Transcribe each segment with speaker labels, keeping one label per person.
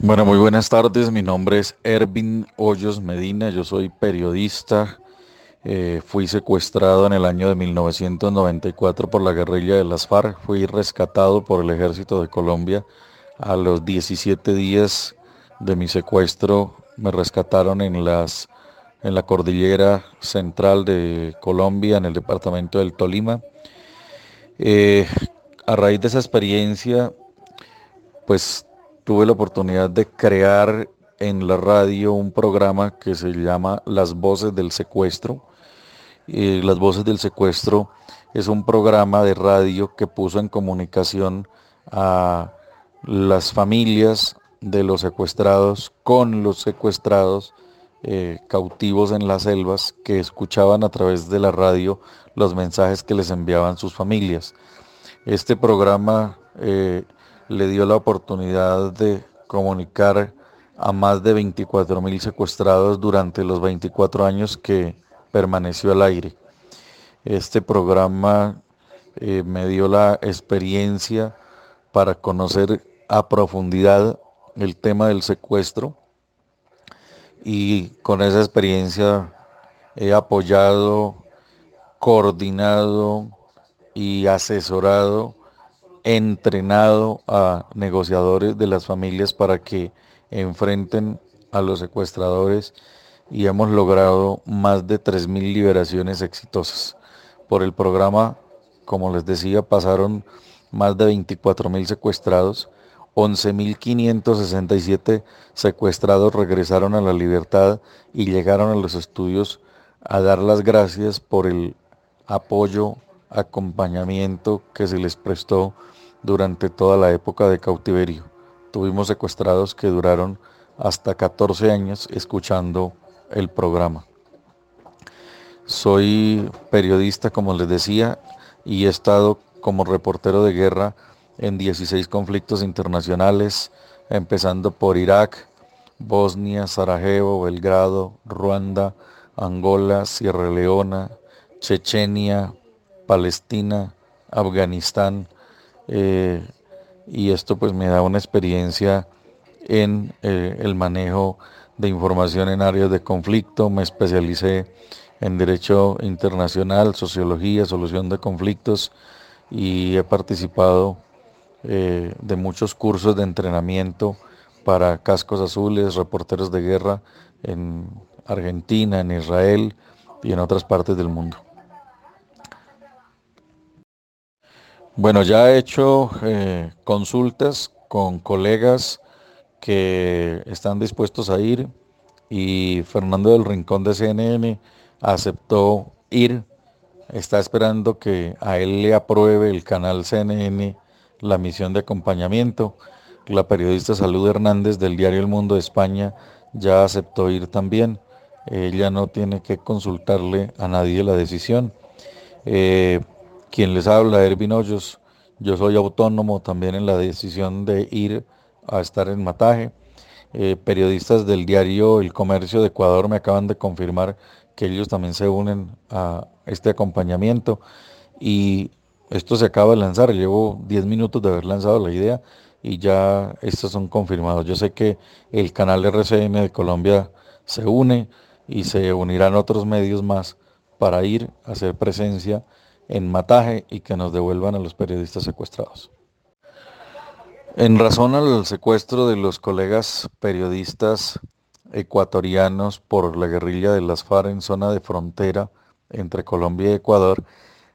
Speaker 1: Bueno, muy buenas tardes. Mi nombre es Ervin Hoyos Medina. Yo soy periodista. Eh, fui secuestrado en el año de 1994 por la guerrilla de las FARC. Fui rescatado por el ejército de Colombia. A los 17 días de mi secuestro me rescataron en, las, en la cordillera central de Colombia, en el departamento del Tolima. Eh, a raíz de esa experiencia, pues tuve la oportunidad de crear en la radio un programa que se llama Las Voces del Secuestro. Las Voces del Secuestro es un programa de radio que puso en comunicación a las familias de los secuestrados con los secuestrados eh, cautivos en las selvas que escuchaban a través de la radio los mensajes que les enviaban sus familias. Este programa eh, le dio la oportunidad de comunicar a más de 24 mil secuestrados durante los 24 años que permaneció al aire. Este programa eh, me dio la experiencia para conocer a profundidad el tema del secuestro y con esa experiencia he apoyado, coordinado y asesorado entrenado a negociadores de las familias para que enfrenten a los secuestradores y hemos logrado más de 3.000 liberaciones exitosas. Por el programa, como les decía, pasaron más de 24.000 secuestrados, 11.567 secuestrados regresaron a la libertad y llegaron a los estudios a dar las gracias por el apoyo, acompañamiento que se les prestó durante toda la época de cautiverio. Tuvimos secuestrados que duraron hasta 14 años escuchando el programa. Soy periodista, como les decía, y he estado como reportero de guerra en 16 conflictos internacionales, empezando por Irak, Bosnia, Sarajevo, Belgrado, Ruanda, Angola, Sierra Leona, Chechenia, Palestina, Afganistán, eh, y esto pues me da una experiencia en eh, el manejo de información en áreas de conflicto, me especialicé en Derecho Internacional, Sociología, Solución de Conflictos y he participado eh, de muchos cursos de entrenamiento para cascos azules, reporteros de guerra en Argentina, en Israel y en otras partes del mundo. Bueno, ya he hecho eh, consultas con colegas que están dispuestos a ir y Fernando del Rincón de CNN aceptó ir. Está esperando que a él le apruebe el canal CNN la misión de acompañamiento. La periodista Salud Hernández del diario El Mundo de España ya aceptó ir también. Ella no tiene que consultarle a nadie la decisión. Eh, quien les habla, Ervin Hoyos. Yo soy autónomo también en la decisión de ir a estar en Mataje. Eh, periodistas del diario El Comercio de Ecuador me acaban de confirmar que ellos también se unen a este acompañamiento y esto se acaba de lanzar. Llevo 10 minutos de haber lanzado la idea y ya estos son confirmados. Yo sé que el canal RCN de Colombia se une y se unirán otros medios más para ir a hacer presencia en mataje y que nos devuelvan a los periodistas secuestrados. En razón al secuestro de los colegas periodistas ecuatorianos por la guerrilla de las FARC en zona de frontera entre Colombia y Ecuador,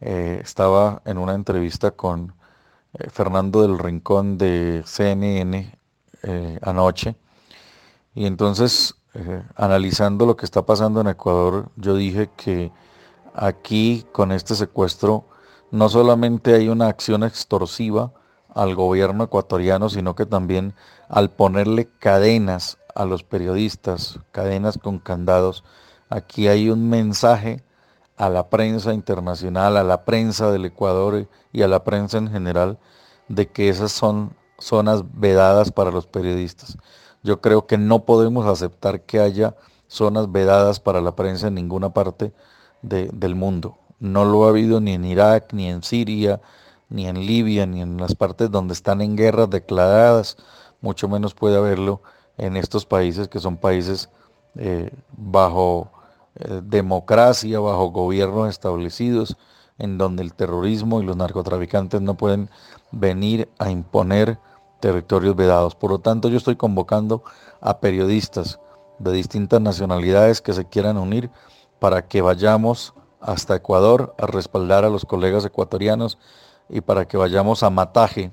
Speaker 1: eh, estaba en una entrevista con eh, Fernando del Rincón de CNN eh, anoche y entonces analizando lo que está pasando en Ecuador, yo dije que Aquí con este secuestro no solamente hay una acción extorsiva al gobierno ecuatoriano, sino que también al ponerle cadenas a los periodistas, cadenas con candados, aquí hay un mensaje a la prensa internacional, a la prensa del Ecuador y a la prensa en general, de que esas son zonas vedadas para los periodistas. Yo creo que no podemos aceptar que haya zonas vedadas para la prensa en ninguna parte del mundo. No lo ha habido ni en Irak, ni en Siria, ni en Libia, ni en las partes donde están en guerras declaradas, mucho menos puede haberlo en estos países que son países eh, bajo eh, democracia, bajo gobiernos establecidos, en donde el terrorismo y los narcotraficantes no pueden venir a imponer territorios vedados. Por lo tanto, yo estoy convocando a periodistas de distintas nacionalidades que se quieran unir para que vayamos hasta Ecuador a respaldar a los colegas ecuatorianos y para que vayamos a Mataje,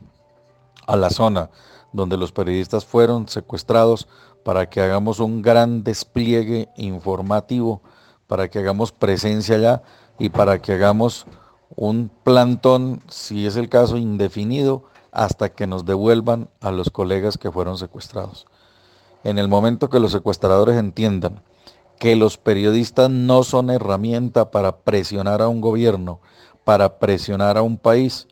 Speaker 1: a la zona donde los periodistas fueron secuestrados, para que hagamos un gran despliegue informativo, para que hagamos presencia allá y para que hagamos un plantón, si es el caso, indefinido, hasta que nos devuelvan a los colegas que fueron secuestrados. En el momento que los secuestradores entiendan que los periodistas no son herramienta para presionar a un gobierno, para presionar a un país,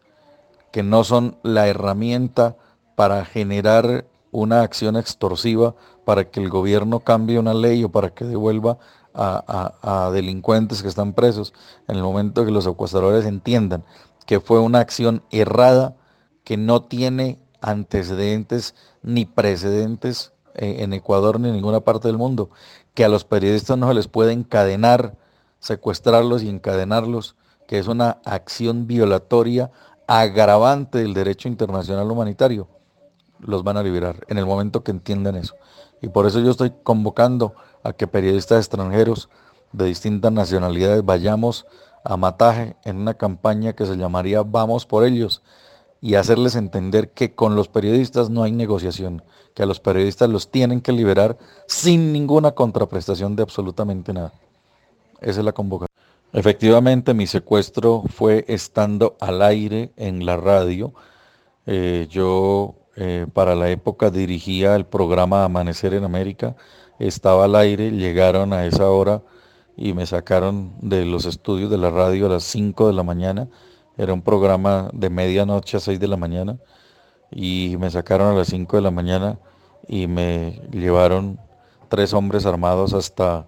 Speaker 1: que no son la herramienta para generar una acción extorsiva para que el gobierno cambie una ley o para que devuelva a, delincuentes que están presos, en el momento que los secuestradores entiendan que fue una acción errada, que no tiene antecedentes ni precedentes eh, en Ecuador ni en ninguna parte del mundo, que a los periodistas no se les puede encadenar, secuestrarlos y encadenarlos, que es una acción violatoria agravante del derecho internacional humanitario, los van a liberar en el momento que entiendan eso. Y por eso yo estoy convocando a que periodistas extranjeros de distintas nacionalidades vayamos a Mataje en una campaña que se llamaría Vamos por ellos y hacerles entender que con los periodistas no hay negociación, que a los periodistas los tienen que liberar sin ninguna contraprestación de absolutamente nada. Esa es la convocatoria. Efectivamente, mi secuestro fue estando al aire en la radio. Eh, yo eh, para la época dirigía el programa Amanecer en América. Estaba al aire, llegaron a esa hora y me sacaron de los estudios de la radio a las 5 de la mañana. Era un programa de medianoche a 6 de la mañana y me sacaron a las 5 de la mañana y me llevaron tres hombres armados hasta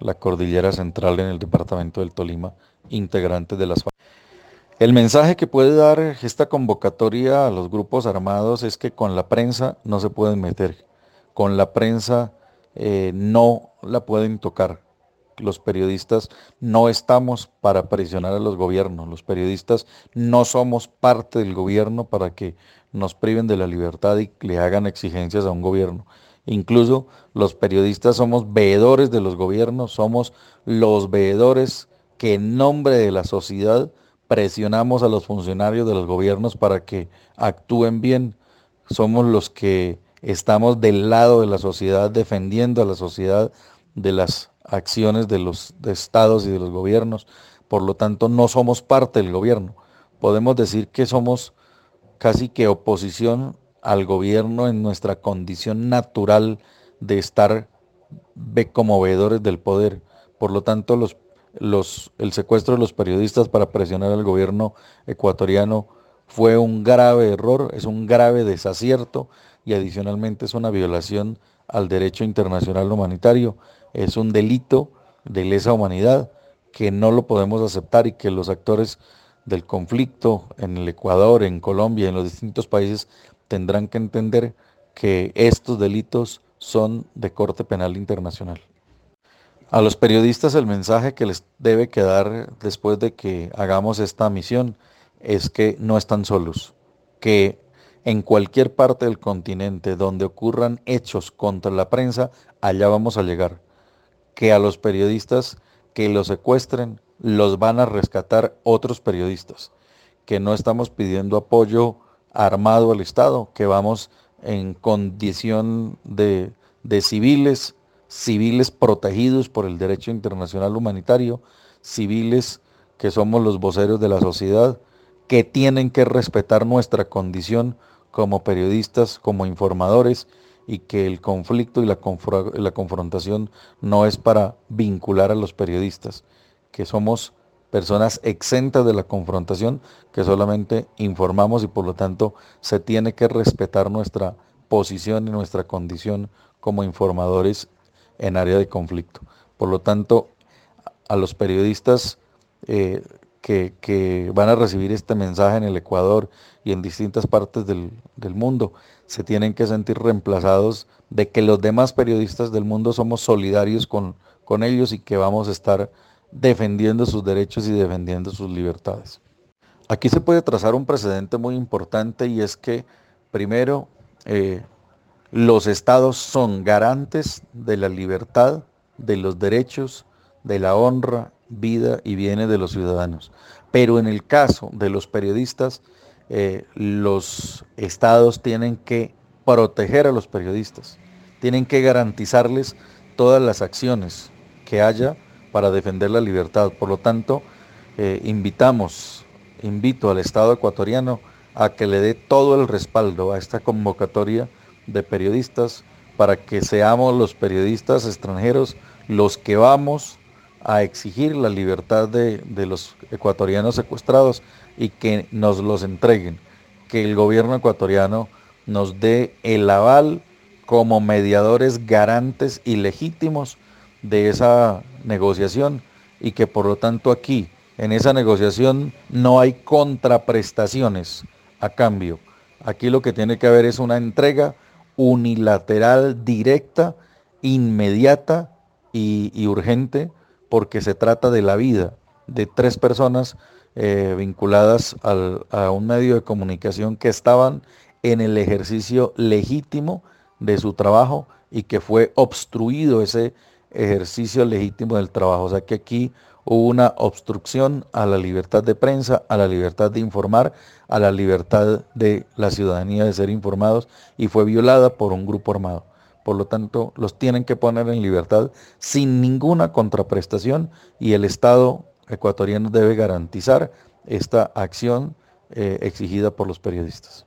Speaker 1: la cordillera central en el departamento del Tolima, integrantes de las El mensaje que puede dar esta convocatoria a los grupos armados es que con la prensa no se pueden meter, con la prensa eh, no la pueden tocar. Los periodistas no estamos para presionar a los gobiernos, los periodistas no somos parte del gobierno para que nos priven de la libertad y le hagan exigencias a un gobierno. Incluso los periodistas somos veedores de los gobiernos, somos los veedores que en nombre de la sociedad presionamos a los funcionarios de los gobiernos para que actúen bien. Somos los que estamos del lado de la sociedad, defendiendo a la sociedad de las acciones de los estados y de los gobiernos. Por lo tanto, no somos parte del gobierno. Podemos decir que somos casi que oposición al gobierno en nuestra condición natural de estar como veedores del poder. Por lo tanto, el secuestro de los periodistas para presionar al gobierno ecuatoriano fue un grave error, es un grave desacierto y adicionalmente es una violación al derecho internacional humanitario, es un delito de lesa humanidad que no lo podemos aceptar y que los actores del conflicto en el Ecuador, en Colombia, en los distintos países, tendrán que entender que estos delitos son de corte penal internacional. A los periodistas el mensaje que les debe quedar después de que hagamos esta misión es que no están solos, que en cualquier parte del continente donde ocurran hechos contra la prensa, allá vamos a llegar. Que a los periodistas que los secuestren, los van a rescatar otros periodistas, que no estamos pidiendo apoyo armado al Estado, que vamos en condición de, de civiles, civiles protegidos por el derecho internacional humanitario, civiles que somos los voceros de la sociedad, que tienen que respetar nuestra condición como periodistas, como informadores, y que el conflicto y la, confrontación no es para vincular a los periodistas, que somos personas exentas de la confrontación, que solamente informamos y por lo tanto se tiene que respetar nuestra posición y nuestra condición como informadores en área de conflicto. Por lo tanto, a los periodistas eh, que, van a recibir este mensaje en el Ecuador y en distintas partes del, mundo, se tienen que sentir reemplazados, de que los demás periodistas del mundo somos solidarios con, con ellos y que vamos a estar defendiendo sus derechos y defendiendo sus libertades. Aquí se puede trazar un precedente muy importante y es que primero eh, los estados son garantes de la libertad, de los derechos, de la honra, vida y bienes de los ciudadanos. Pero en el caso de los periodistas, eh, los estados tienen que proteger a los periodistas, tienen que garantizarles todas las acciones que haya para defender la libertad. Por lo tanto, eh, invitamos, invito al Estado ecuatoriano a que le dé todo el respaldo a esta convocatoria de periodistas para que seamos los periodistas extranjeros los que vamos a exigir la libertad de, los ecuatorianos secuestrados y que nos los entreguen, que el gobierno ecuatoriano nos dé el aval como mediadores garantes y legítimos de esa negociación y que por lo tanto aquí en esa negociación no hay contraprestaciones a cambio. Aquí lo que tiene que haber es una entrega unilateral, directa, inmediata y, urgente porque se trata de la vida de tres personas eh, vinculadas a un medio de comunicación que estaban en el ejercicio legítimo de su trabajo y que fue obstruido ese ejercicio legítimo del trabajo. O sea que aquí hubo una obstrucción a la libertad de prensa, a la libertad de informar, a la libertad de la ciudadanía de ser informados y fue violada por un grupo armado. Por lo tanto, los tienen que poner en libertad sin ninguna contraprestación y el Estado ecuatoriano debe garantizar esta acción eh, exigida por los periodistas.